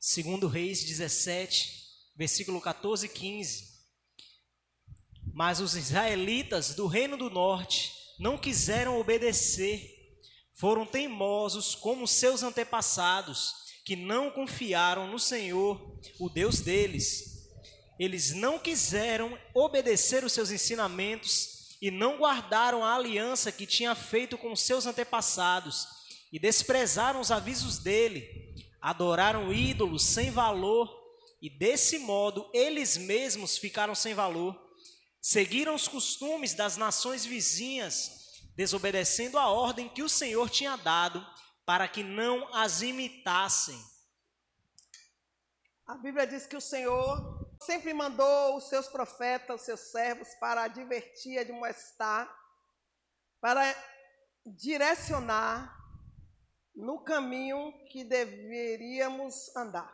Segundo Reis 17, versículo 14 e 15. Mas os israelitas do reino do norte não quiseram obedecer, foram teimosos como seus antepassados, que não confiaram no Senhor, o Deus deles. Eles não quiseram obedecer os seus ensinamentos e não guardaram a aliança que tinha feito com seus antepassados e desprezaram os avisos dele adoraram ídolos sem valor e desse modo eles mesmos ficaram sem valor. Seguiram os costumes das nações vizinhas, desobedecendo a ordem que o Senhor tinha dado para que não as imitassem. A Bíblia diz que o Senhor sempre mandou os seus profetas, os seus servos, para advertir, admoestar, para direcionar no caminho que deveríamos andar.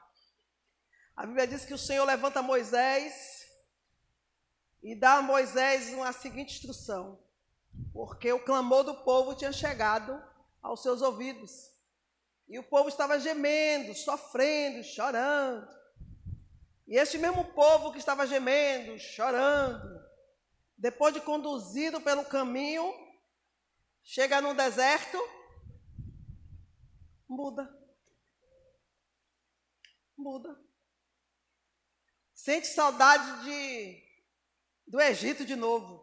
A Bíblia diz que o Senhor levanta Moisés e dá a Moisés uma seguinte instrução, porque o clamor do povo tinha chegado aos seus ouvidos. E o povo estava gemendo, sofrendo, chorando. E este mesmo povo que estava gemendo, chorando, depois de conduzido pelo caminho, chega no deserto Muda. Muda. Sente saudade de, do Egito de novo.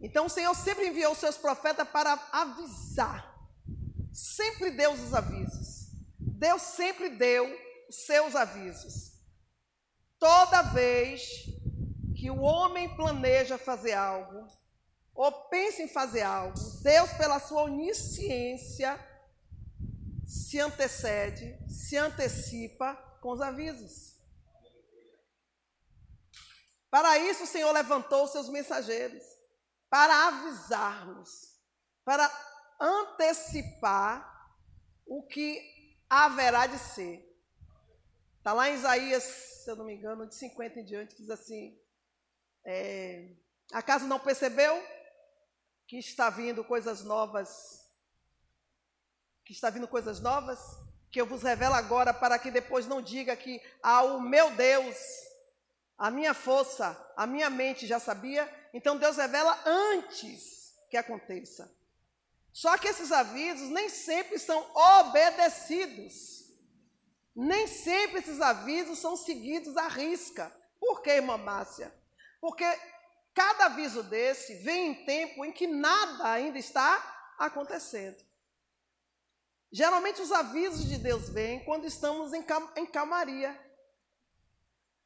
Então o Senhor sempre enviou seus profetas para avisar. Sempre deu os avisos. Deus sempre deu os seus avisos. Toda vez que o homem planeja fazer algo, ou pensa em fazer algo, Deus, pela sua onisciência, se antecede, se antecipa com os avisos. Para isso o Senhor levantou os seus mensageiros, para avisar-nos, para antecipar o que haverá de ser. Está lá em Isaías, se eu não me engano, de 50 em diante, diz assim: é, Acaso não percebeu que está vindo coisas novas que está vindo coisas novas, que eu vos revelo agora, para que depois não diga que ao meu Deus, a minha força, a minha mente já sabia. Então Deus revela antes que aconteça. Só que esses avisos nem sempre são obedecidos. Nem sempre esses avisos são seguidos à risca. Por quê, irmã Márcia? Porque cada aviso desse vem em tempo em que nada ainda está acontecendo. Geralmente os avisos de Deus vêm quando estamos em, em calmaria.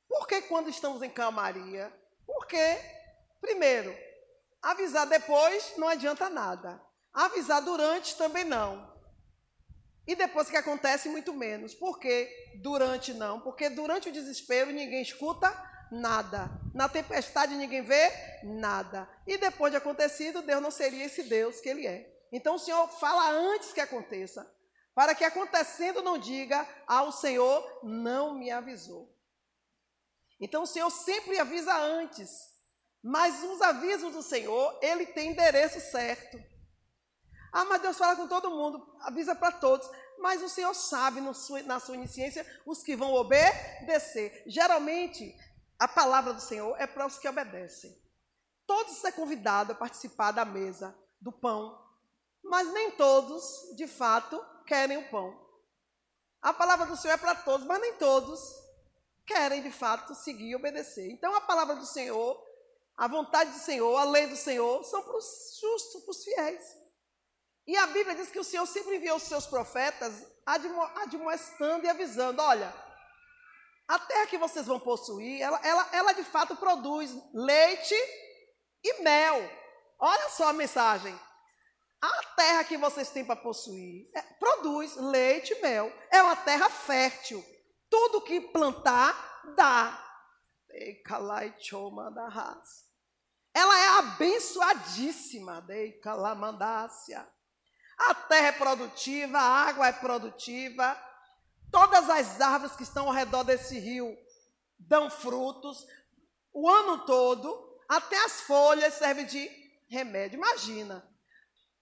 Por que quando estamos em calmaria? Porque, primeiro, avisar depois não adianta nada. Avisar durante também não. E depois que acontece, muito menos. Por que durante não? Porque durante o desespero ninguém escuta nada. Na tempestade ninguém vê nada. E depois de acontecido, Deus não seria esse Deus que Ele é. Então o Senhor fala antes que aconteça, para que acontecendo não diga, ah, o Senhor não me avisou. Então o Senhor sempre avisa antes, mas os avisos do Senhor, ele tem endereço certo. Ah, mas Deus fala com todo mundo, avisa para todos, mas o Senhor sabe sua, na sua onisciência os que vão obedecer. Geralmente, a palavra do Senhor é para os que obedecem. Todos são convidados a participar da mesa, do pão, mas nem todos, de fato, querem o pão. A palavra do Senhor é para todos, mas nem todos querem, de fato, seguir e obedecer. Então, a palavra do Senhor, a vontade do Senhor, a lei do Senhor, são para os justos, para os fiéis. E a Bíblia diz que o Senhor sempre enviou os seus profetas admoestando e avisando: olha, a terra que vocês vão possuir, ela, ela, ela de fato produz leite e mel. Olha só a mensagem. A terra que vocês têm para possuir é, produz leite e mel. É uma terra fértil. Tudo que plantar, dá. Ela é abençoadíssima. A terra é produtiva, a água é produtiva. Todas as árvores que estão ao redor desse rio dão frutos o ano todo. Até as folhas servem de remédio. Imagina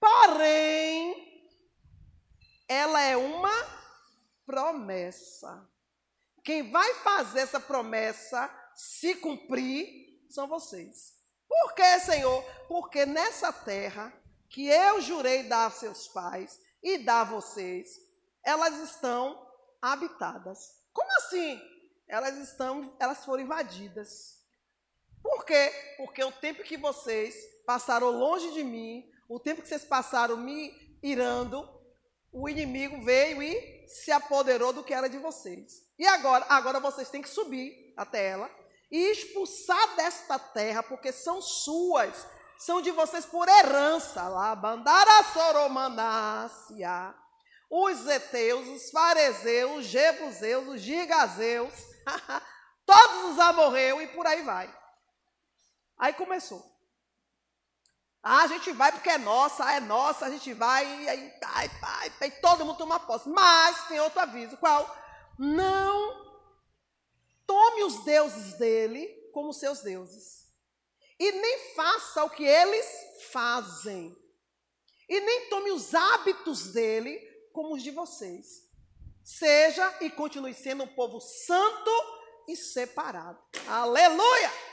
Porém, ela é uma promessa. Quem vai fazer essa promessa se cumprir são vocês. Por que, Senhor? Porque nessa terra que eu jurei dar a seus pais e dar a vocês, elas estão habitadas. Como assim? Elas estão, elas foram invadidas. Por quê? Porque o tempo que vocês passaram longe de mim, o tempo que vocês passaram me irando, o inimigo veio e se apoderou do que era de vocês. E agora, agora vocês têm que subir até ela e expulsar desta terra, porque são suas, são de vocês por herança. Lá, Bandara Soromanácia, os Eteus, os Fariseus, os Jebuseus, os Gigazeus, todos os amorreus e por aí vai. Aí começou. Ah, a gente vai porque é nossa, é nossa, a gente vai, e aí, ai, ai, ai, todo mundo toma posse. Mas tem outro aviso, qual? Não tome os deuses dele como seus deuses. E nem faça o que eles fazem. E nem tome os hábitos dele como os de vocês. Seja e continue sendo um povo santo e separado. Aleluia!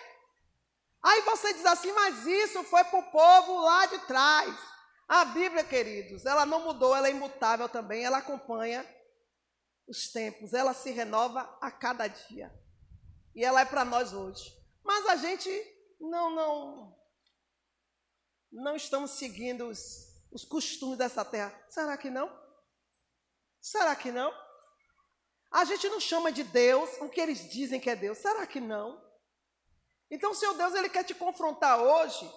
Aí você diz assim, mas isso foi para o povo lá de trás. A Bíblia, queridos, ela não mudou, ela é imutável também, ela acompanha os tempos, ela se renova a cada dia. E ela é para nós hoje. Mas a gente não, não, não estamos seguindo os, os costumes dessa terra. Será que não? Será que não? A gente não chama de Deus o que eles dizem que é Deus. Será que não? Então, seu Deus, ele quer te confrontar hoje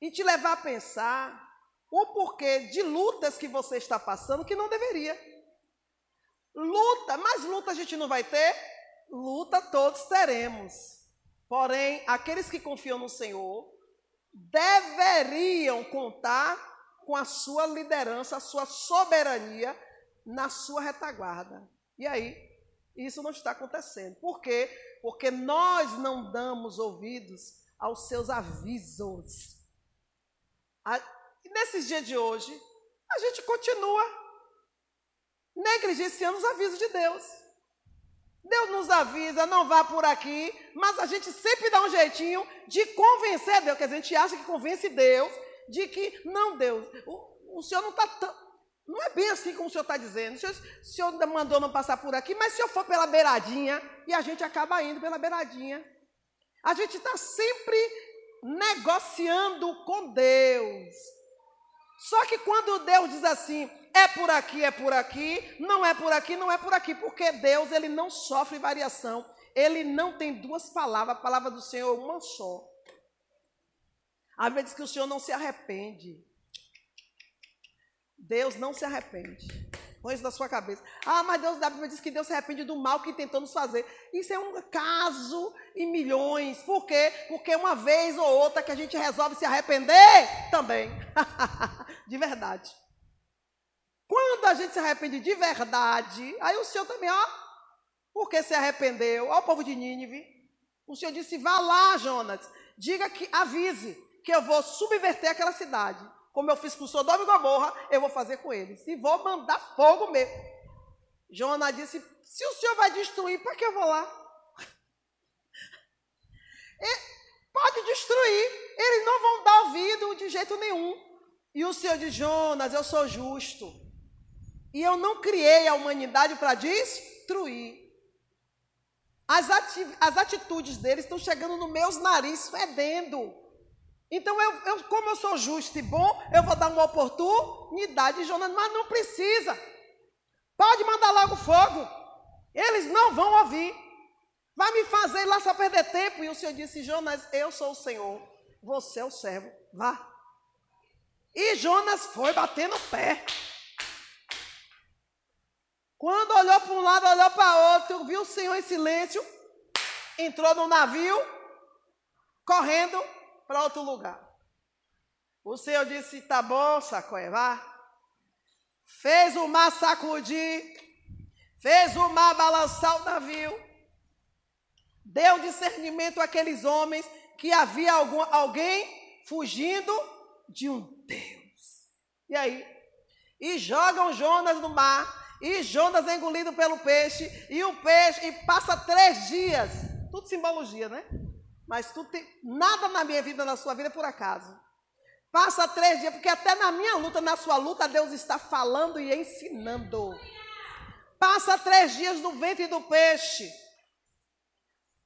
e te levar a pensar o porquê de lutas que você está passando que não deveria. Luta, mas luta a gente não vai ter? Luta todos teremos. Porém, aqueles que confiam no Senhor deveriam contar com a sua liderança, a sua soberania na sua retaguarda. E aí, isso não está acontecendo. Por quê? Porque nós não damos ouvidos aos seus avisos. E nesses dias de hoje, a gente continua negligenciando os avisos de Deus. Deus nos avisa, não vá por aqui, mas a gente sempre dá um jeitinho de convencer Deus, dizer, a gente acha que convence Deus de que, não, Deus, o, o Senhor não está tão. Não é bem assim como o senhor está dizendo. O senhor, o senhor mandou não passar por aqui, mas se eu for pela beiradinha, e a gente acaba indo pela beiradinha. A gente está sempre negociando com Deus. Só que quando Deus diz assim, é por aqui, é por aqui, não é por aqui, não é por aqui, porque Deus ele não sofre variação. Ele não tem duas palavras, a palavra do Senhor é uma só. A Bíblia diz que o Senhor não se arrepende. Deus não se arrepende. Põe isso na sua cabeça. Ah, mas Deus da Bíblia diz que Deus se arrepende do mal que tentou nos fazer. Isso é um caso em milhões. Por quê? Porque uma vez ou outra que a gente resolve se arrepender também. de verdade. Quando a gente se arrepende de verdade, aí o Senhor também, ó, porque se arrependeu, ó o povo de Nínive. O Senhor disse: vá lá, Jonas, diga que avise que eu vou subverter aquela cidade como eu fiz com Sodoma e Gomorra, eu vou fazer com eles. E vou mandar fogo mesmo. Jonas disse: se o senhor vai destruir, para que eu vou lá? E pode destruir, eles não vão dar ouvido de jeito nenhum. E o Senhor diz: Jonas, eu sou justo. E eu não criei a humanidade para destruir. As, ati as atitudes deles estão chegando nos meus narizes fedendo. Então, eu, eu, como eu sou justo e bom, eu vou dar uma oportunidade, Jonas, mas não precisa. Pode mandar logo fogo. Eles não vão ouvir. Vai me fazer lá só perder tempo. E o Senhor disse: Jonas, eu sou o Senhor, você é o servo. Vá. E Jonas foi batendo o pé. Quando olhou para um lado, olhou para outro, viu o Senhor em silêncio, entrou no navio, correndo para outro lugar. O Senhor disse: tá bom, Sacoé, vá. Fez o mar sacudir, fez o mar balançar o navio, deu discernimento àqueles homens que havia algum, alguém fugindo de um Deus. E aí? E jogam Jonas no mar, e Jonas é engolido pelo peixe, e o peixe, e passa três dias. Tudo simbologia, né? Mas tudo tem, nada na minha vida, na sua vida, é por acaso. Passa três dias, porque até na minha luta, na sua luta, Deus está falando e ensinando. Passa três dias no ventre do peixe.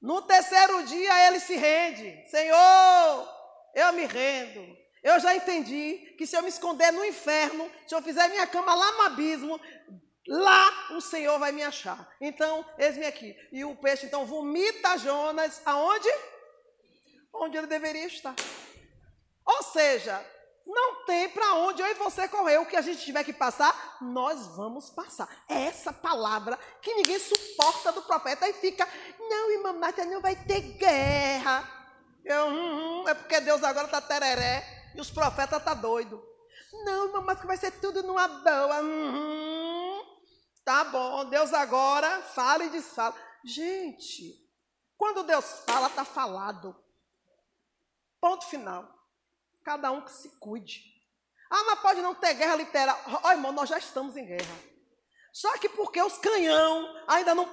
No terceiro dia ele se rende. Senhor, eu me rendo. Eu já entendi que se eu me esconder no inferno, se eu fizer minha cama lá no abismo, lá o Senhor vai me achar. Então, eis-me aqui. E o peixe então vomita Jonas aonde? Onde ele deveria estar. Ou seja, não tem para onde eu e você correr. O que a gente tiver que passar, nós vamos passar. É essa palavra que ninguém suporta do profeta. E fica, não, irmã Marta, não vai ter guerra. Eu, hum, hum, é porque Deus agora está tereré e os profetas estão tá doidos. Não, irmã Marta, vai ser tudo numa boa. Hum, tá bom, Deus agora fala e desfala. Gente, quando Deus fala, está falado. Ponto final. Cada um que se cuide. Ah, mas pode não ter guerra literal. Ó, irmão, nós já estamos em guerra. Só que porque os canhão ainda não.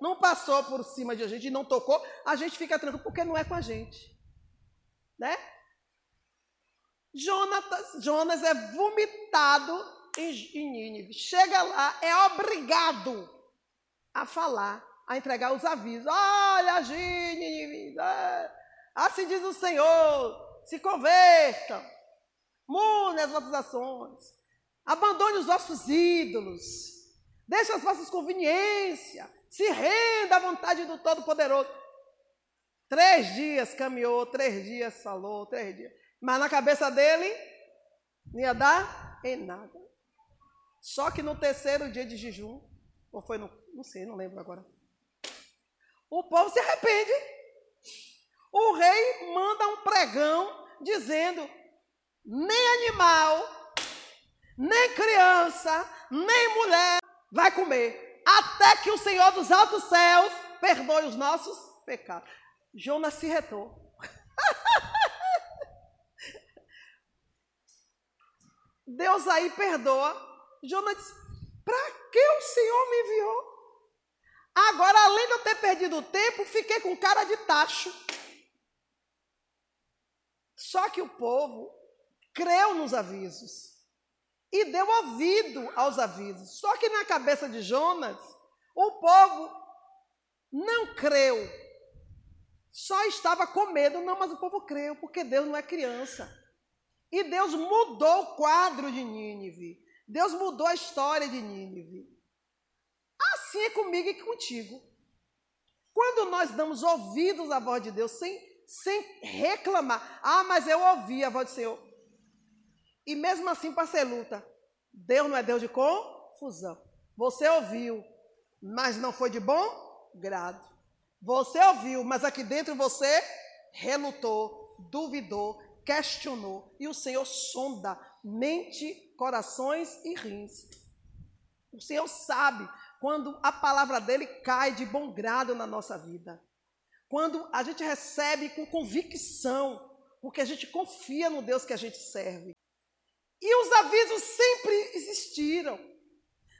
Não passou por cima de a gente e não tocou, a gente fica tranquilo, porque não é com a gente. Né? Jonas, Jonas é vomitado em Nínive. Chega lá, é obrigado a falar, a entregar os avisos. Olha, Nínive, é, Assim diz o Senhor: se convertam, mudem as vossas ações, abandone os vossos ídolos, deixe as vossas conveniências, se renda à vontade do Todo-Poderoso. Três dias caminhou, três dias falou, três dias. Mas na cabeça dele não ia dar em nada. Só que no terceiro dia de jejum, ou foi no, não sei, não lembro agora. O povo se arrepende. O rei manda um pregão dizendo: nem animal, nem criança, nem mulher vai comer, até que o Senhor dos altos céus perdoe os nossos pecados. Jonas se retou. Deus aí perdoa. Jonas disse: Para que o Senhor me enviou? Agora, além de eu ter perdido o tempo, fiquei com cara de tacho. Só que o povo creu nos avisos e deu ouvido aos avisos. Só que na cabeça de Jonas, o povo não creu. Só estava com medo, não, mas o povo creu, porque Deus não é criança. E Deus mudou o quadro de Nínive. Deus mudou a história de Nínive. Assim é comigo e contigo. Quando nós damos ouvidos à voz de Deus sem sem reclamar. Ah, mas eu ouvi a voz do Senhor. E mesmo assim passei luta. Deus não é Deus de confusão. Você ouviu, mas não foi de bom grado. Você ouviu, mas aqui dentro você relutou, duvidou, questionou. E o Senhor sonda mente, corações e rins. O Senhor sabe quando a palavra dele cai de bom grado na nossa vida quando a gente recebe com convicção, porque a gente confia no Deus que a gente serve. E os avisos sempre existiram.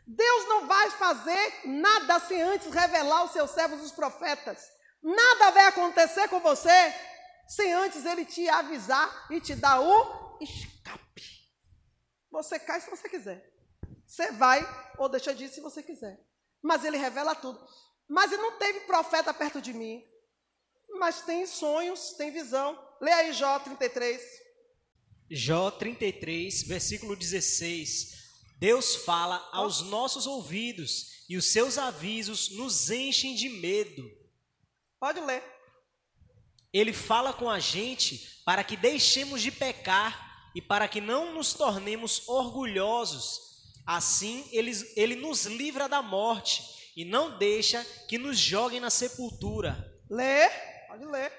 Deus não vai fazer nada sem antes revelar aos seus servos, os profetas. Nada vai acontecer com você sem antes ele te avisar e te dar o escape. Você cai se você quiser. Você vai ou deixa de ir se você quiser. Mas ele revela tudo. Mas não teve profeta perto de mim mas tem sonhos, tem visão. Lê aí Jó 33. Jó 33, versículo 16. Deus fala aos nossos ouvidos e os seus avisos nos enchem de medo. Pode ler. Ele fala com a gente para que deixemos de pecar e para que não nos tornemos orgulhosos. Assim, ele, ele nos livra da morte e não deixa que nos joguem na sepultura. Lê. Pode ler.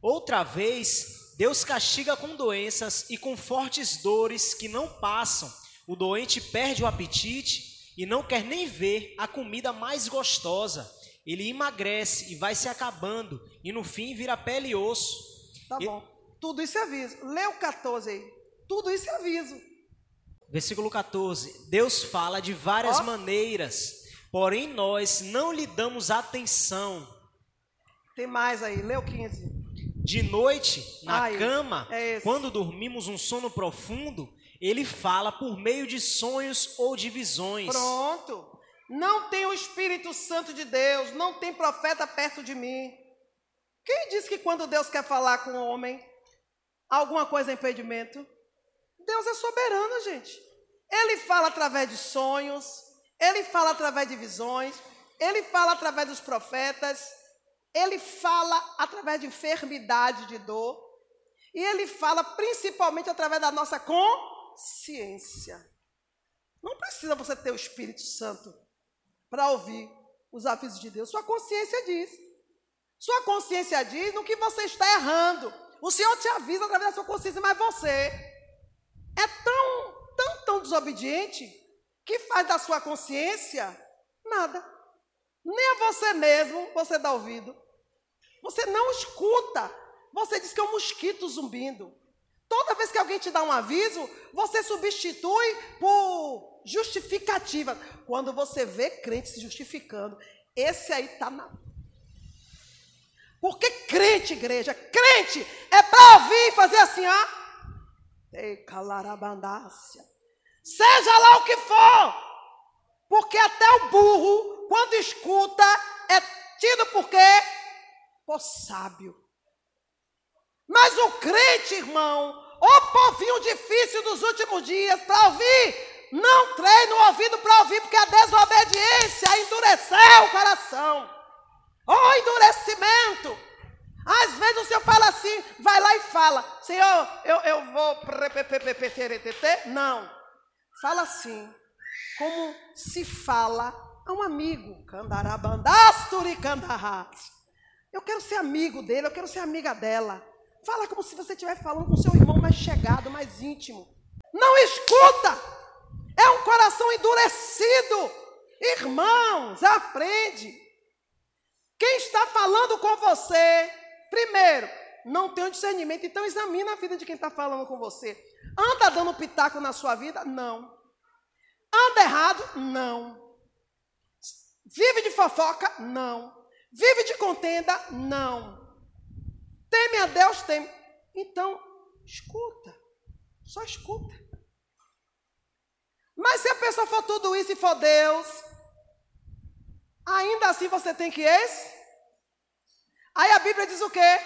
Outra vez, Deus castiga com doenças e com fortes dores que não passam. O doente perde o apetite e não quer nem ver a comida mais gostosa. Ele emagrece e vai se acabando, e no fim vira pele e osso. Tá e... bom. Tudo isso é aviso. Lê o 14 aí. Tudo isso é aviso. Versículo 14. Deus fala de várias Ó. maneiras, porém nós não lhe damos atenção. Tem mais aí, o 15. De noite, na Ai, cama, é quando dormimos um sono profundo, ele fala por meio de sonhos ou de visões. Pronto. Não tem o Espírito Santo de Deus, não tem profeta perto de mim. Quem diz que quando Deus quer falar com o homem, alguma coisa é impedimento? Deus é soberano, gente. Ele fala através de sonhos, ele fala através de visões, ele fala através dos profetas, ele fala através de enfermidade, de dor, e ele fala principalmente através da nossa consciência. Não precisa você ter o Espírito Santo para ouvir os avisos de Deus. Sua consciência diz. Sua consciência diz no que você está errando. O Senhor te avisa através da sua consciência, mas você é tão, tão, tão desobediente que faz da sua consciência nada. Nem a você mesmo você dá ouvido. Você não escuta. Você diz que é um mosquito zumbindo. Toda vez que alguém te dá um aviso, você substitui por justificativa. Quando você vê crente se justificando, esse aí está na. Porque crente, igreja, crente é para ouvir e fazer assim, ó. Seja lá o que for. Porque até o burro, quando escuta, é tido por quê? Por sábio. Mas o crente, irmão, o povinho difícil dos últimos dias para ouvir, não treina o ouvido para ouvir, porque a desobediência endureceu o coração. O endurecimento. Às vezes o Senhor fala assim, vai lá e fala, Senhor, eu, eu vou. Não. Fala assim, como se fala a um amigo. Candarabandasturi candarras. Eu quero ser amigo dele, eu quero ser amiga dela. Fala como se você estivesse falando com seu irmão mais chegado, mais íntimo. Não escuta! É um coração endurecido. Irmãos, aprende. Quem está falando com você, primeiro, não tem um discernimento, então examina a vida de quem está falando com você. Anda dando pitaco na sua vida? Não. Anda errado? Não. Vive de fofoca? Não. Vive de contenda? Não. Teme a Deus? Teme. Então, escuta. Só escuta. Mas se a pessoa for tudo isso e for Deus, ainda assim você tem que esse? Aí a Bíblia diz o quê?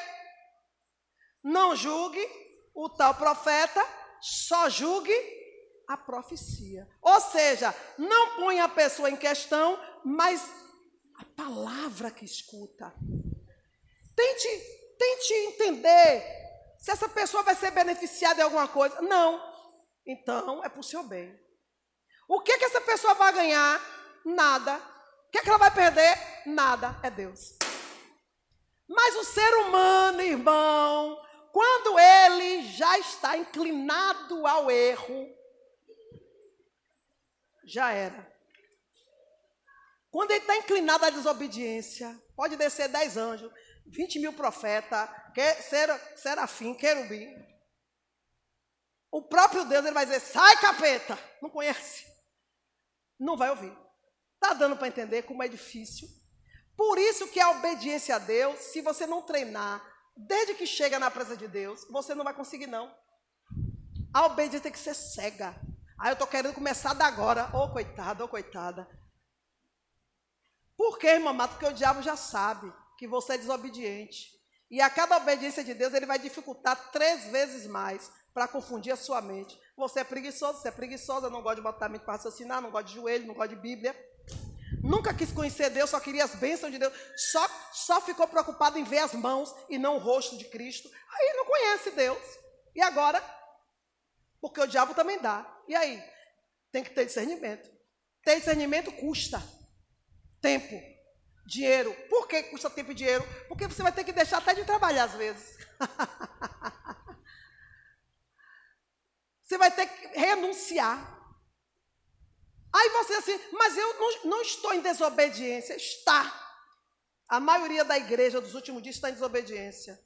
Não julgue o tal profeta, só julgue a profecia. Ou seja, não põe a pessoa em questão, mas a palavra que escuta. Tente, tente entender se essa pessoa vai ser beneficiada em alguma coisa. Não. Então, é para o seu bem. O que, que essa pessoa vai ganhar? Nada. O que, que ela vai perder? Nada. É Deus. Mas o ser humano, irmão, quando ele já está inclinado ao erro, já era. Quando ele está inclinado à desobediência, pode descer dez anjos, 20 mil profetas, serafim, querubim. O próprio Deus ele vai dizer: sai capeta, não conhece, não vai ouvir. Está dando para entender como é difícil. Por isso que a obediência a Deus, se você não treinar, desde que chega na presença de Deus, você não vai conseguir não. A obediência tem que ser cega. Aí eu estou querendo começar da agora. Ô oh, coitada, ô oh, coitada. Por quê, irmã Mata? Porque o diabo já sabe que você é desobediente. E a cada obediência de Deus, ele vai dificultar três vezes mais para confundir a sua mente. Você é preguiçoso, você é preguiçosa, não gosta de botar a mente para raciocinar, não gosta de joelho, não gosta de Bíblia. Nunca quis conhecer Deus, só queria as bênçãos de Deus. Só, só ficou preocupado em ver as mãos e não o rosto de Cristo. Aí não conhece Deus. E agora? Porque o diabo também dá. E aí? Tem que ter discernimento. Ter discernimento custa tempo, dinheiro. Por que custa tempo e dinheiro? Porque você vai ter que deixar até de trabalhar às vezes. você vai ter que renunciar. Aí você assim, mas eu não, não estou em desobediência. Está. A maioria da igreja dos últimos dias está em desobediência.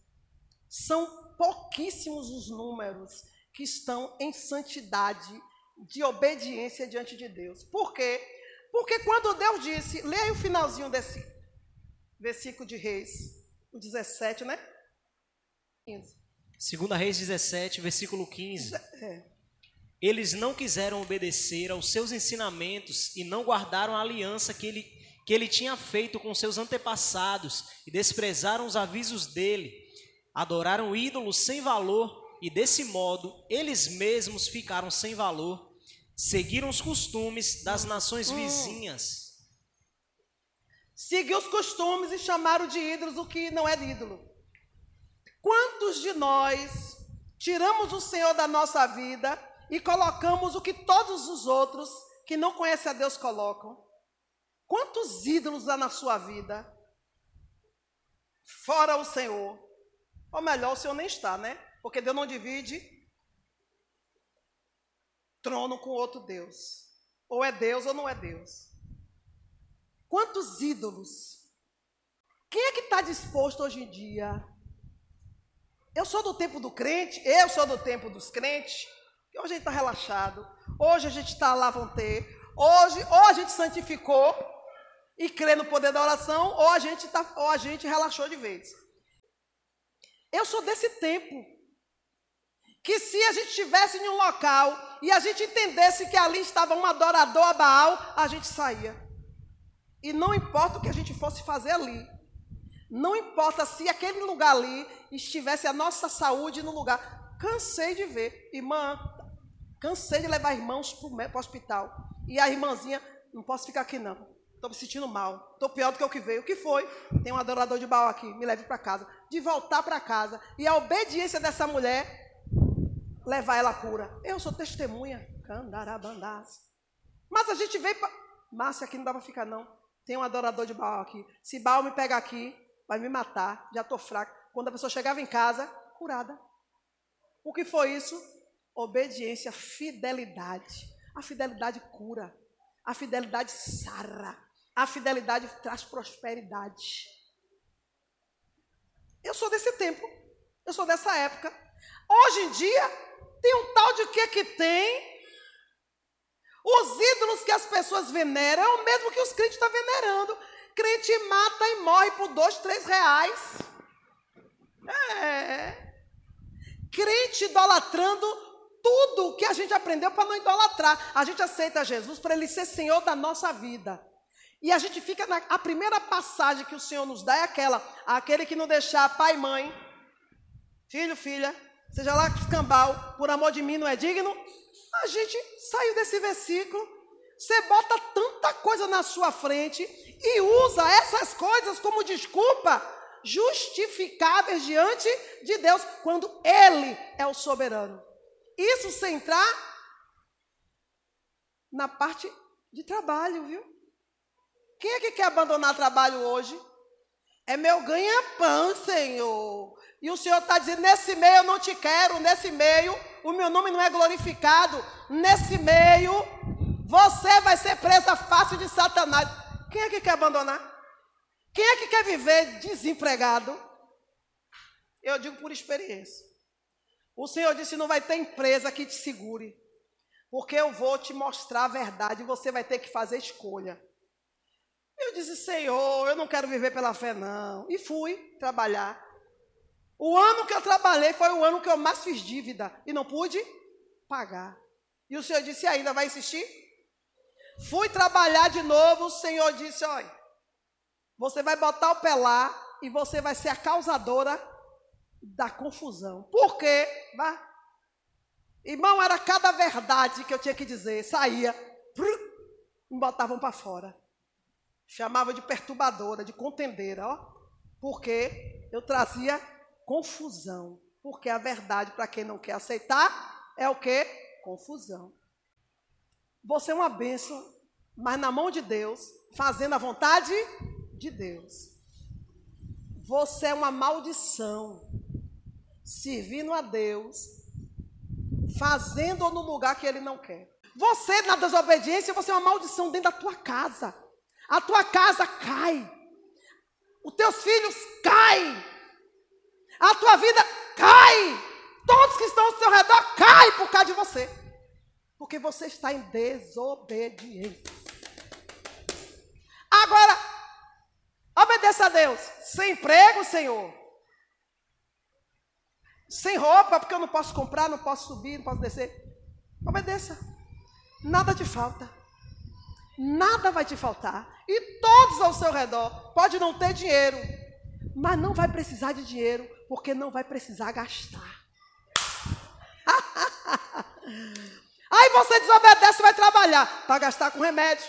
São pouquíssimos os números que estão em santidade de obediência diante de Deus. Por quê? Porque quando Deus disse, leia o finalzinho desse versículo de Reis, o 17, né? 15. Segunda Reis 17, versículo 15. É. Eles não quiseram obedecer aos seus ensinamentos e não guardaram a aliança que ele, que ele tinha feito com seus antepassados e desprezaram os avisos dele. Adoraram ídolos sem valor e desse modo eles mesmos ficaram sem valor. Seguiram os costumes das nações hum. vizinhas. Seguiu os costumes e chamaram de ídolos o que não é ídolo. Quantos de nós tiramos o Senhor da nossa vida e colocamos o que todos os outros que não conhecem a Deus colocam? Quantos ídolos há na sua vida? Fora o Senhor. Ou melhor, o Senhor nem está, né? Porque Deus não divide trono com outro Deus. Ou é Deus ou não é Deus. Quantos ídolos? Quem é que está disposto hoje em dia eu sou do tempo do crente, eu sou do tempo dos crentes. Hoje a gente está relaxado. Hoje a gente está lá, vão ter. Hoje, ou a gente santificou e crê no poder da oração, ou a gente, tá, ou a gente relaxou de vez. Eu sou desse tempo. Que se a gente estivesse em um local e a gente entendesse que ali estava um adorador a Baal, a gente saía. E não importa o que a gente fosse fazer ali. Não importa se aquele lugar ali estivesse a nossa saúde no lugar. Cansei de ver, irmã, cansei de levar irmãos para o hospital. E a irmãzinha, não posso ficar aqui não. Estou me sentindo mal. Estou pior do que o que veio. O que foi? Tem um adorador de Baal aqui, me leve para casa. De voltar para casa. E a obediência dessa mulher levar ela à cura. Eu sou testemunha. Candarabandás. Mas a gente veio para. Márcia, aqui não dá para ficar, não. Tem um adorador de Baal aqui. Se Baal me pegar aqui, vai me matar. Já estou fraca. Quando a pessoa chegava em casa, curada. O que foi isso? Obediência, fidelidade. A fidelidade cura. A fidelidade sara. A fidelidade traz prosperidade. Eu sou desse tempo. Eu sou dessa época. Hoje em dia, tem um tal de que que tem. Os ídolos que as pessoas veneram é o mesmo que os crentes estão venerando. Crente mata e morre por dois, três reais. É. Crente idolatrando tudo que a gente aprendeu para não idolatrar. A gente aceita Jesus para ele ser Senhor da nossa vida. E a gente fica na a primeira passagem que o Senhor nos dá é aquela, aquele que não deixar pai e mãe, filho, filha, seja lá escambau, por amor de mim não é digno. A gente saiu desse versículo. Você bota tanta coisa na sua frente e usa essas coisas como desculpa justificáveis diante de Deus, quando Ele é o soberano. Isso sem entrar na parte de trabalho, viu? Quem é que quer abandonar trabalho hoje? É meu ganha-pão, Senhor. E o Senhor está dizendo: nesse meio eu não te quero, nesse meio o meu nome não é glorificado, nesse meio você vai ser presa fácil de Satanás. Quem é que quer abandonar? Quem é que quer viver desempregado? Eu digo por experiência. O Senhor disse: não vai ter empresa que te segure, porque eu vou te mostrar a verdade e você vai ter que fazer escolha. Eu disse: Senhor, eu não quero viver pela fé, não. E fui trabalhar. O ano que eu trabalhei foi o ano que eu mais fiz dívida e não pude pagar. E o Senhor disse: ainda vai insistir? Fui trabalhar de novo. O Senhor disse: olha você vai botar o pé lá e você vai ser a causadora da confusão. Por quê? Vai. Irmão, era cada verdade que eu tinha que dizer. Saía, me botavam para fora. Chamava de perturbadora, de contendeira, ó. Porque eu trazia confusão. Porque a verdade, para quem não quer aceitar, é o que? Confusão. Você é uma bênção, mas na mão de Deus, fazendo a vontade de Deus. Você é uma maldição, servindo a Deus, fazendo no lugar que Ele não quer. Você, na desobediência, você é uma maldição dentro da tua casa. A tua casa cai. Os teus filhos caem. A tua vida cai. Todos que estão ao seu redor caem por causa de você. Porque você está em desobediência. Agora, obedeça a Deus. Sem emprego, Senhor. Sem roupa, porque eu não posso comprar, não posso subir, não posso descer. Obedeça. Nada te falta. Nada vai te faltar. E todos ao seu redor. Pode não ter dinheiro, mas não vai precisar de dinheiro, porque não vai precisar gastar. Aí você desobedece e vai trabalhar para gastar com remédio,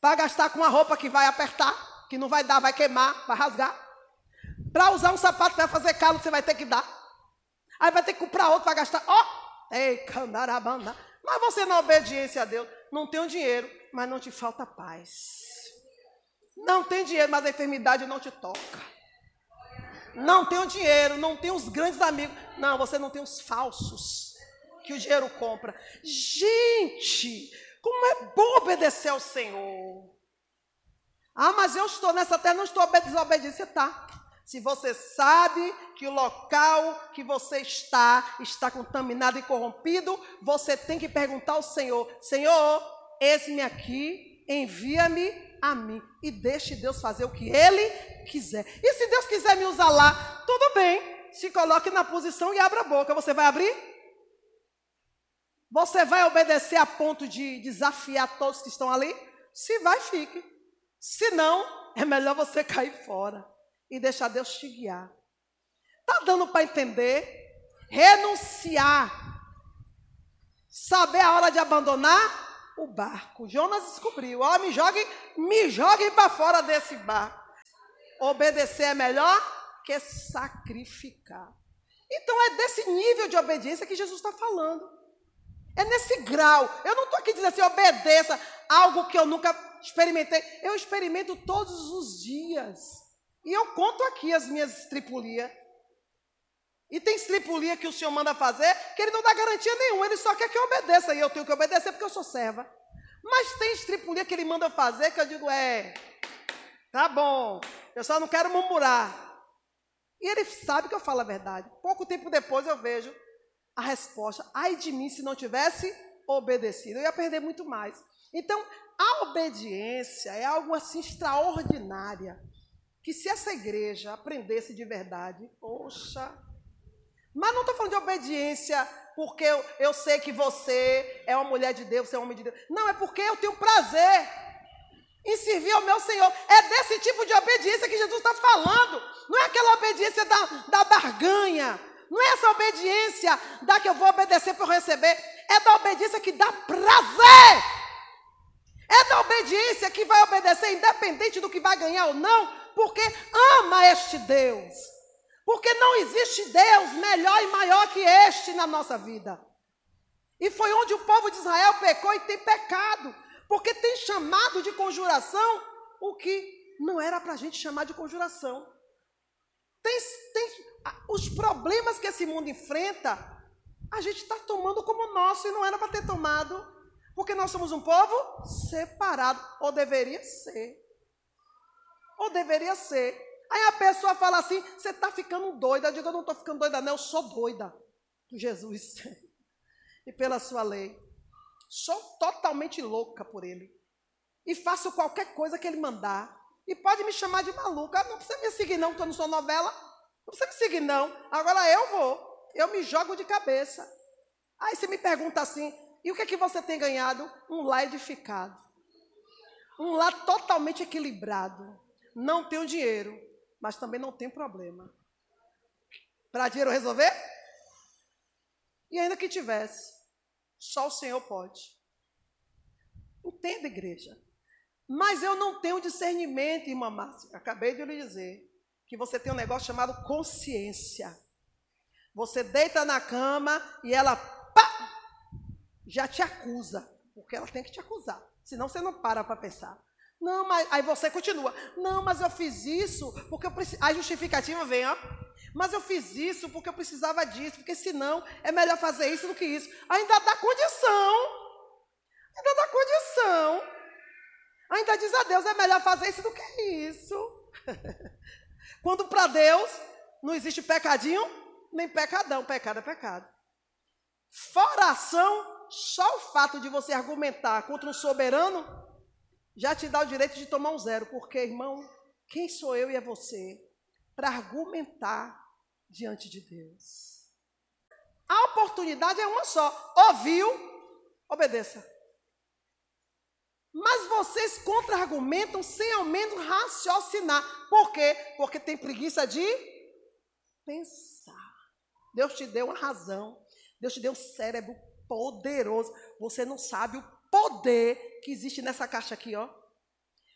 para gastar com a roupa que vai apertar, que não vai dar, vai queimar, vai rasgar. Para usar um sapato que vai fazer calo, você vai ter que dar. Aí vai ter que comprar outro para gastar. Ó, oh, ei, candarabanda. Mas você na obediência a Deus, não tem o dinheiro, mas não te falta paz. Não tem dinheiro, mas a enfermidade não te toca. Não tem o dinheiro, não tem os grandes amigos. Não, você não tem os falsos que o dinheiro compra. Gente, como é bom obedecer ao Senhor. Ah, mas eu estou nessa terra, não estou desobediente. Você está. Se você sabe que o local que você está está contaminado e corrompido, você tem que perguntar ao Senhor: Senhor, eis-me aqui, envia-me a mim e deixe Deus fazer o que Ele quiser. E se Deus quiser me usar lá, tudo bem. Se coloque na posição e abra a boca. Você vai abrir? Você vai obedecer a ponto de desafiar todos que estão ali? Se vai, fique. Se não, é melhor você cair fora e deixar Deus te guiar. Tá dando para entender? Renunciar. Saber a hora de abandonar o barco. Jonas descobriu. Ó, me joguem, me joguem para fora desse barco. Obedecer é melhor que sacrificar. Então é desse nível de obediência que Jesus está falando. É nesse grau. Eu não estou aqui dizendo assim, obedeça algo que eu nunca experimentei. Eu experimento todos os dias. E eu conto aqui as minhas estripulias. E tem estripulia que o senhor manda fazer que ele não dá garantia nenhuma, ele só quer que eu obedeça. E eu tenho que obedecer porque eu sou serva. Mas tem estripulia que ele manda fazer que eu digo, é, tá bom, eu só não quero murmurar. E ele sabe que eu falo a verdade. Pouco tempo depois eu vejo a resposta. Ai de mim se não tivesse obedecido. Eu ia perder muito mais. Então, a obediência é algo assim extraordinária que se essa igreja aprendesse de verdade, poxa. Mas não estou falando de obediência porque eu, eu sei que você é uma mulher de Deus, você é um homem de Deus. Não, é porque eu tenho prazer em servir ao meu Senhor. É desse tipo de obediência que Jesus está falando. Não é aquela obediência da, da barganha. Não é essa obediência da que eu vou obedecer para receber. É da obediência que dá prazer. É da obediência que vai obedecer, independente do que vai ganhar ou não, porque ama este Deus. Porque não existe Deus melhor e maior que este na nossa vida. E foi onde o povo de Israel pecou e tem pecado. Porque tem chamado de conjuração o que não era para a gente chamar de conjuração. Tem, tem, os problemas que esse mundo enfrenta, a gente está tomando como nosso e não era para ter tomado. Porque nós somos um povo separado, ou deveria ser. Ou deveria ser. Aí a pessoa fala assim: você está ficando doida. Eu digo: eu não estou ficando doida, não. Eu sou doida por Jesus e pela sua lei. Sou totalmente louca por ele. E faço qualquer coisa que ele mandar. E pode me chamar de maluca. Não precisa me seguir, não, porque eu não sou novela. Não precisa me seguir, não. Agora eu vou. Eu me jogo de cabeça. Aí você me pergunta assim: e o que é que você tem ganhado? Um lar edificado. Um lar totalmente equilibrado não tenho dinheiro, mas também não tenho problema. Para dinheiro resolver? E ainda que tivesse, só o Senhor pode. Entenda, igreja. Mas eu não tenho discernimento, irmã Márcia. Acabei de lhe dizer que você tem um negócio chamado consciência. Você deita na cama e ela pá, já te acusa. Porque ela tem que te acusar. Senão você não para para pensar. Não, mas aí você continua. Não, mas eu fiz isso porque eu preciso. A justificativa vem, ó. Mas eu fiz isso porque eu precisava disso, porque senão é melhor fazer isso do que isso. Ainda dá condição. Ainda dá condição. Ainda diz a Deus, é melhor fazer isso do que isso. Quando para Deus não existe pecadinho, nem pecadão. Pecado é pecado. Fora ação, só o fato de você argumentar contra um soberano já te dá o direito de tomar um zero, porque, irmão, quem sou eu e é você para argumentar diante de Deus? A oportunidade é uma só. Ouviu? Obedeça. Mas vocês contra-argumentam sem ao menos raciocinar. Por quê? Porque tem preguiça de pensar. Deus te deu uma razão. Deus te deu um cérebro poderoso. Você não sabe o poder que existe nessa caixa aqui, ó.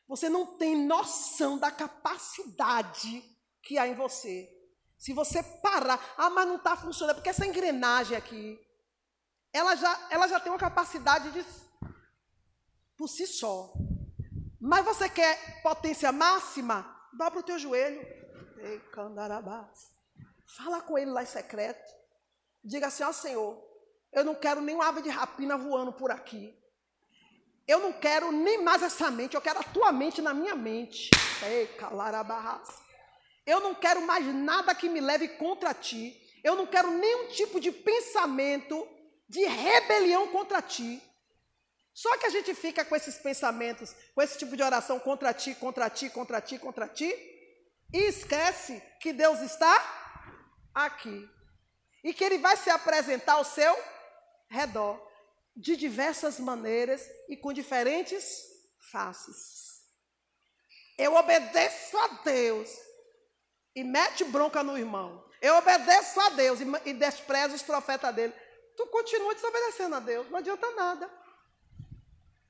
Você não tem noção da capacidade que há em você. Se você parar, ah, mas não está funcionando, porque essa engrenagem aqui, ela já, ela já tem uma capacidade de por si só. Mas você quer potência máxima? Dobra o teu joelho. Fala com ele lá em secreto. Diga assim, ó Senhor, eu não quero nenhuma ave de rapina voando por aqui. Eu não quero nem mais essa mente, eu quero a tua mente na minha mente. Ei, calarabás. Eu não quero mais nada que me leve contra ti. Eu não quero nenhum tipo de pensamento de rebelião contra ti. Só que a gente fica com esses pensamentos, com esse tipo de oração contra ti, contra ti, contra ti, contra ti, e esquece que Deus está aqui. E que Ele vai se apresentar ao seu redor, de diversas maneiras e com diferentes faces. Eu obedeço a Deus e mete bronca no irmão. Eu obedeço a Deus e, desprezo os profetas dele. Tu continua desobedecendo a Deus, não adianta nada.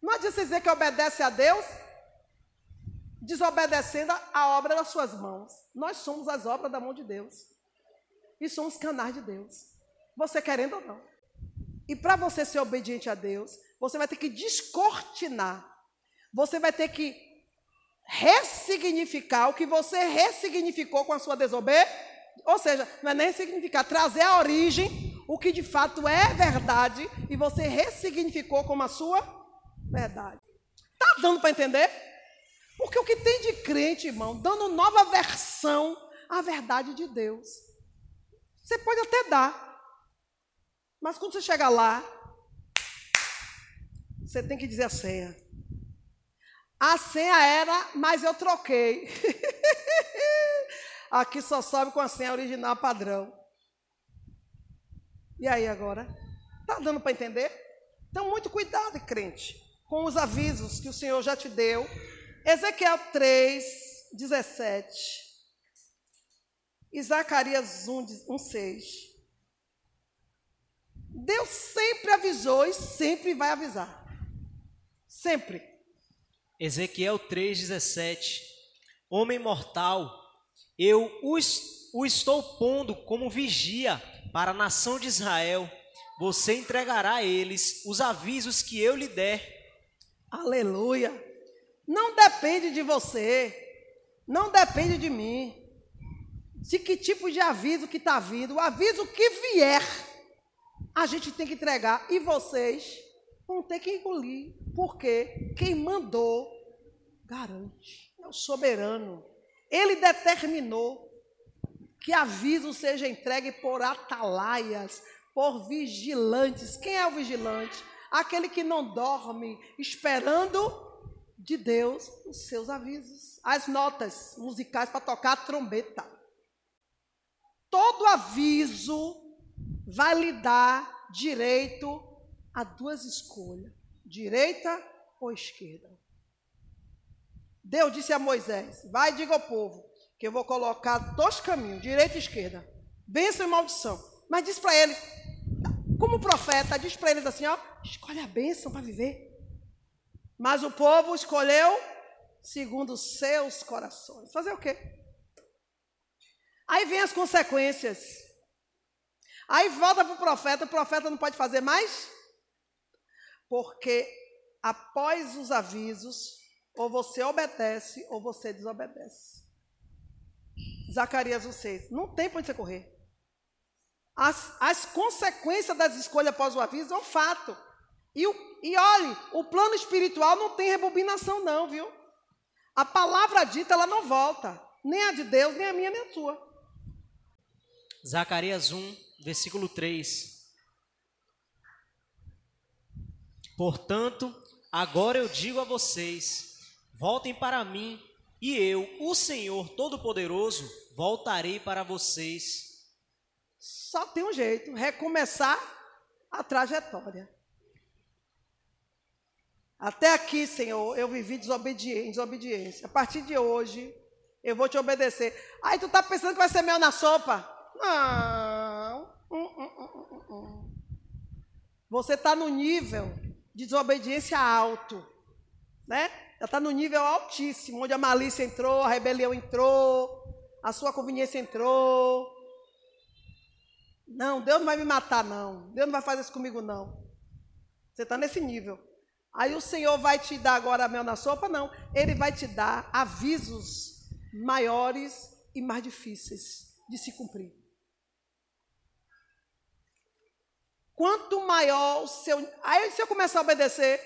Não adianta dizer que obedece a Deus, desobedecendo a obra das suas mãos. Nós somos as obras da mão de Deus. E somos canais de Deus. Você querendo ou não. E para você ser obediente a Deus, você vai ter que descortinar. Você vai ter que ressignificar o que você ressignificou com a sua desobediência. Ou seja, não é nem ressignificar, trazer à origem o que de fato é verdade e você ressignificou como a sua verdade. Está dando para entender? Porque o que tem de crente, irmão, dando nova versão à verdade de Deus. Você pode até dar, mas quando você chega lá, você tem que dizer a senha. A senha era, mas eu troquei. Aqui só sobe com a senha original padrão. E aí agora? Tá dando para entender? Então, muito cuidado, crente com os avisos que o Senhor já te deu. Ezequiel 3, 17. E Zacarias 1, 1 6. Deus sempre avisou e sempre vai avisar. Sempre. Ezequiel 3,17 Homem mortal, eu o estou pondo como vigia para a nação de Israel. Você entregará a eles os avisos que eu lhe der Aleluia. Não depende de você. Não depende de mim. De que tipo de aviso que está vindo. O aviso que vier, a gente tem que entregar. E vocês vão ter que engolir. Porque quem mandou, garante. É o soberano. Ele determinou que aviso seja entregue por atalaias, por vigilantes. Quem é o vigilante? aquele que não dorme, esperando de Deus os seus avisos, as notas musicais para tocar a trombeta. Todo aviso vai lhe dar direito a duas escolhas, direita ou esquerda. Deus disse a Moisés: Vai e diga ao povo que eu vou colocar dois caminhos, direita e esquerda, bênção e maldição. Mas diz para eles: como profeta, diz para eles assim: ó, escolhe a bênção para viver. Mas o povo escolheu segundo seus corações. Fazer o quê? Aí vem as consequências. Aí volta para o profeta, o profeta não pode fazer mais? Porque após os avisos, ou você obedece ou você desobedece. Zacarias 6. Não tem para onde você correr. As, as consequências das escolhas após o aviso é um fato. E, e olhe, o plano espiritual não tem rebobinação, não, viu? A palavra dita, ela não volta. Nem a de Deus, nem a minha, nem a tua. Zacarias 1, versículo 3. Portanto, agora eu digo a vocês: voltem para mim, e eu, o Senhor Todo-Poderoso, voltarei para vocês. Só tem um jeito: recomeçar a trajetória. Até aqui, Senhor, eu vivi desobediência. A partir de hoje, eu vou te obedecer. Aí tu tá pensando que vai ser mel na sopa? Não. Hum, hum, hum, Você está no nível de desobediência alto, né? Já está no nível altíssimo, onde a malícia entrou, a rebelião entrou, a sua conveniência entrou. Não, Deus não vai me matar, não. Deus não vai fazer isso comigo, não. Você está nesse nível. Aí o Senhor vai te dar agora mel na sopa? Não. Ele vai te dar avisos maiores e mais difíceis de se cumprir. Quanto maior o seu. Aí, se eu começar a obedecer,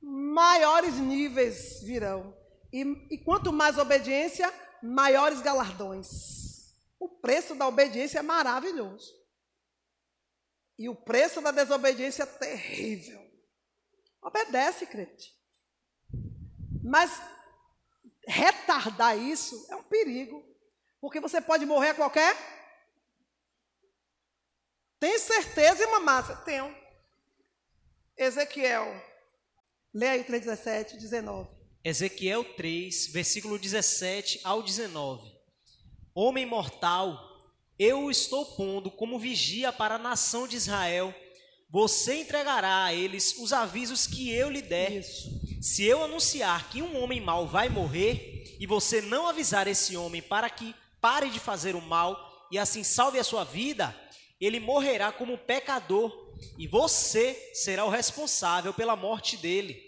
maiores níveis virão. E, e quanto mais obediência, maiores galardões. O preço da obediência é maravilhoso. E o preço da desobediência é terrível. Obedece, crente. Mas retardar isso é um perigo. Porque você pode morrer a qualquer tem certeza, irmã Márcia? Tenho. Ezequiel. Leia aí 3, 17, 19. Ezequiel 3, versículo 17 ao 19. Homem mortal, eu o estou pondo como vigia para a nação de Israel. Você entregará a eles os avisos que eu lhe der. Isso. Se eu anunciar que um homem mau vai morrer, e você não avisar esse homem para que pare de fazer o mal e assim salve a sua vida, ele morrerá como pecador e você será o responsável pela morte dele.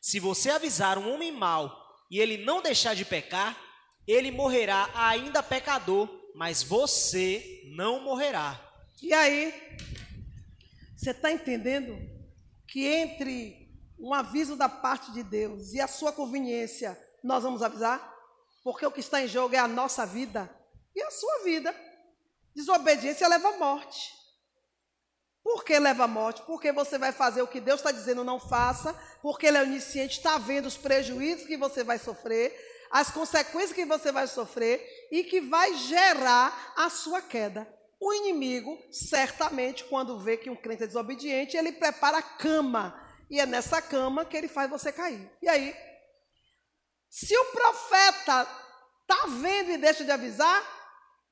Se você avisar um homem mau e ele não deixar de pecar, ele morrerá ainda pecador, mas você não morrerá. E aí, você está entendendo que entre um aviso da parte de Deus e a sua conveniência, nós vamos avisar? Porque o que está em jogo é a nossa vida e a sua vida. Desobediência leva à morte. Por que leva à morte? Porque você vai fazer o que Deus está dizendo não faça, porque Ele é onisciente, está vendo os prejuízos que você vai sofrer, as consequências que você vai sofrer e que vai gerar a sua queda. O inimigo, certamente, quando vê que um crente é desobediente, ele prepara a cama. E é nessa cama que ele faz você cair. E aí? Se o profeta está vendo e deixa de avisar,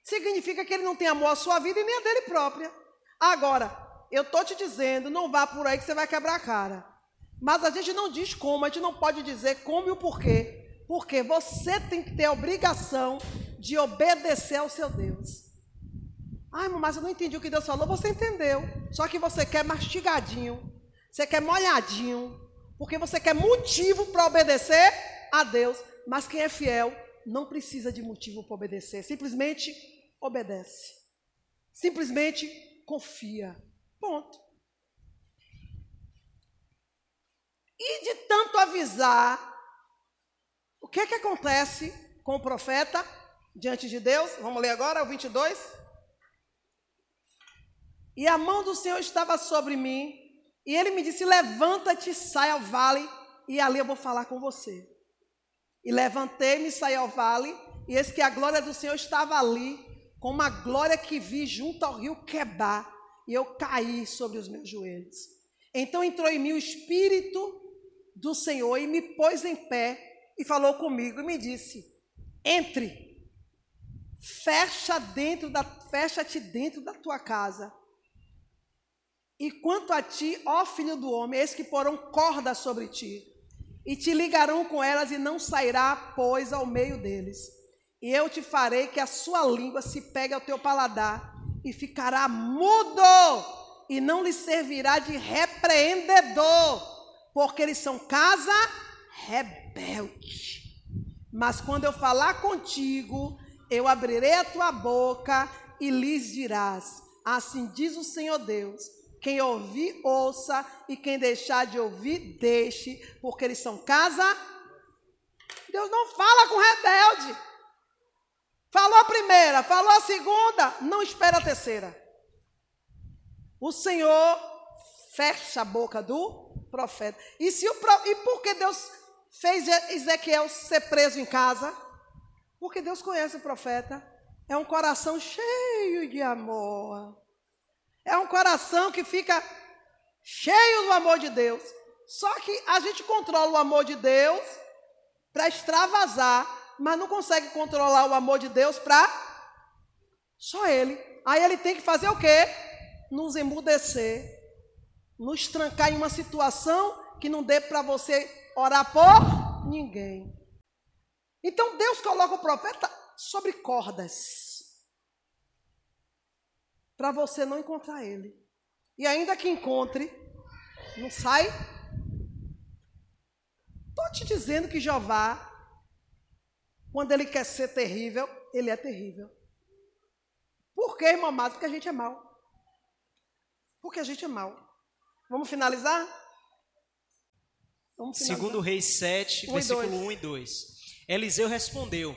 significa que ele não tem amor à sua vida e nem a dele própria. Agora, eu estou te dizendo, não vá por aí que você vai quebrar a cara. Mas a gente não diz como, a gente não pode dizer como e o porquê. Porque você tem que ter a obrigação de obedecer ao seu Deus. Ai, mas eu não entendi o que Deus falou. Você entendeu. Só que você quer mastigadinho. Você quer molhadinho. Porque você quer motivo para obedecer a Deus. Mas quem é fiel não precisa de motivo para obedecer. Simplesmente obedece. Simplesmente confia. Ponto. E de tanto avisar, o que é que acontece com o profeta diante de Deus? Vamos ler agora o 22. E a mão do Senhor estava sobre mim, e ele me disse: Levanta-te, sai ao vale, e ali eu vou falar com você. E levantei-me, saí ao vale, e eis que a glória do Senhor estava ali, com uma glória que vi junto ao rio Quebar, e eu caí sobre os meus joelhos. Então entrou em mim o Espírito do Senhor e me pôs em pé e falou comigo e me disse: Entre, fecha dentro da, fecha-te dentro da tua casa. E quanto a ti, ó filho do homem, eis que porão cordas sobre ti e te ligarão com elas e não sairá, pois, ao meio deles. E eu te farei que a sua língua se pegue ao teu paladar e ficará mudo e não lhe servirá de repreendedor, porque eles são casa rebelde. Mas quando eu falar contigo, eu abrirei a tua boca e lhes dirás: Assim diz o Senhor Deus quem ouvir, ouça, e quem deixar de ouvir, deixe, porque eles são casa. Deus não fala com rebelde. Falou a primeira, falou a segunda, não espera a terceira. O Senhor fecha a boca do profeta. E, se o, e por que Deus fez Ezequiel ser preso em casa? Porque Deus conhece o profeta. É um coração cheio de amor. É um coração que fica cheio do amor de Deus. Só que a gente controla o amor de Deus para extravasar, mas não consegue controlar o amor de Deus para só Ele. Aí ele tem que fazer o quê? Nos emudecer, nos trancar em uma situação que não dê para você orar por ninguém. Então Deus coloca o profeta sobre cordas para você não encontrar ele. E ainda que encontre, não sai. Estou te dizendo que Jeová, quando ele quer ser terrível, ele é terrível. Por quê, irmão amado? Porque a gente é mau. Porque a gente é mau. Vamos finalizar? Vamos finalizar. Segundo Reis 7, um versículo 1 e 2. Eliseu respondeu: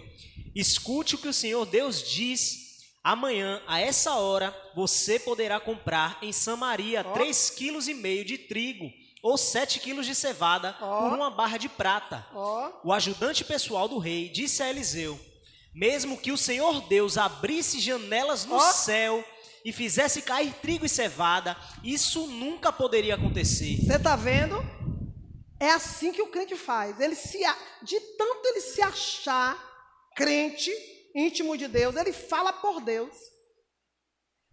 Escute o que o Senhor Deus diz. Amanhã, a essa hora, você poderá comprar em Samaria oh. 3,5 kg de trigo ou 7 quilos de cevada oh. por uma barra de prata. Oh. O ajudante pessoal do rei disse a Eliseu: Mesmo que o Senhor Deus abrisse janelas no céu e fizesse cair trigo e cevada, isso nunca poderia acontecer. Você está vendo? É assim que o crente faz. Ele se de tanto ele se achar crente, íntimo de Deus, ele fala por Deus.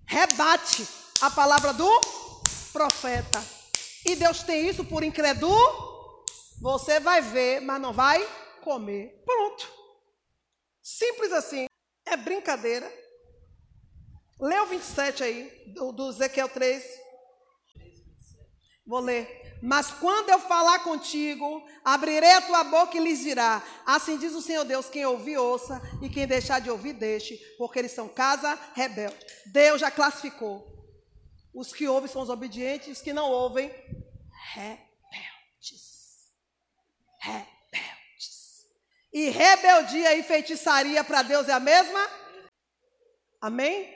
Rebate a palavra do profeta. E Deus tem isso por incrédulo. Você vai ver, mas não vai comer. Pronto. Simples assim. É brincadeira. Lê o 27 aí, do, do Ezequiel 3. Vou ler. Mas quando eu falar contigo, abrirei a tua boca e lhes dirá: Assim diz o Senhor Deus: quem ouvir, ouça, e quem deixar de ouvir, deixe, porque eles são casa rebelde. Deus já classificou. Os que ouvem são os obedientes, os que não ouvem, rebeldes. Rebeldes. E rebeldia e feitiçaria para Deus é a mesma? Amém?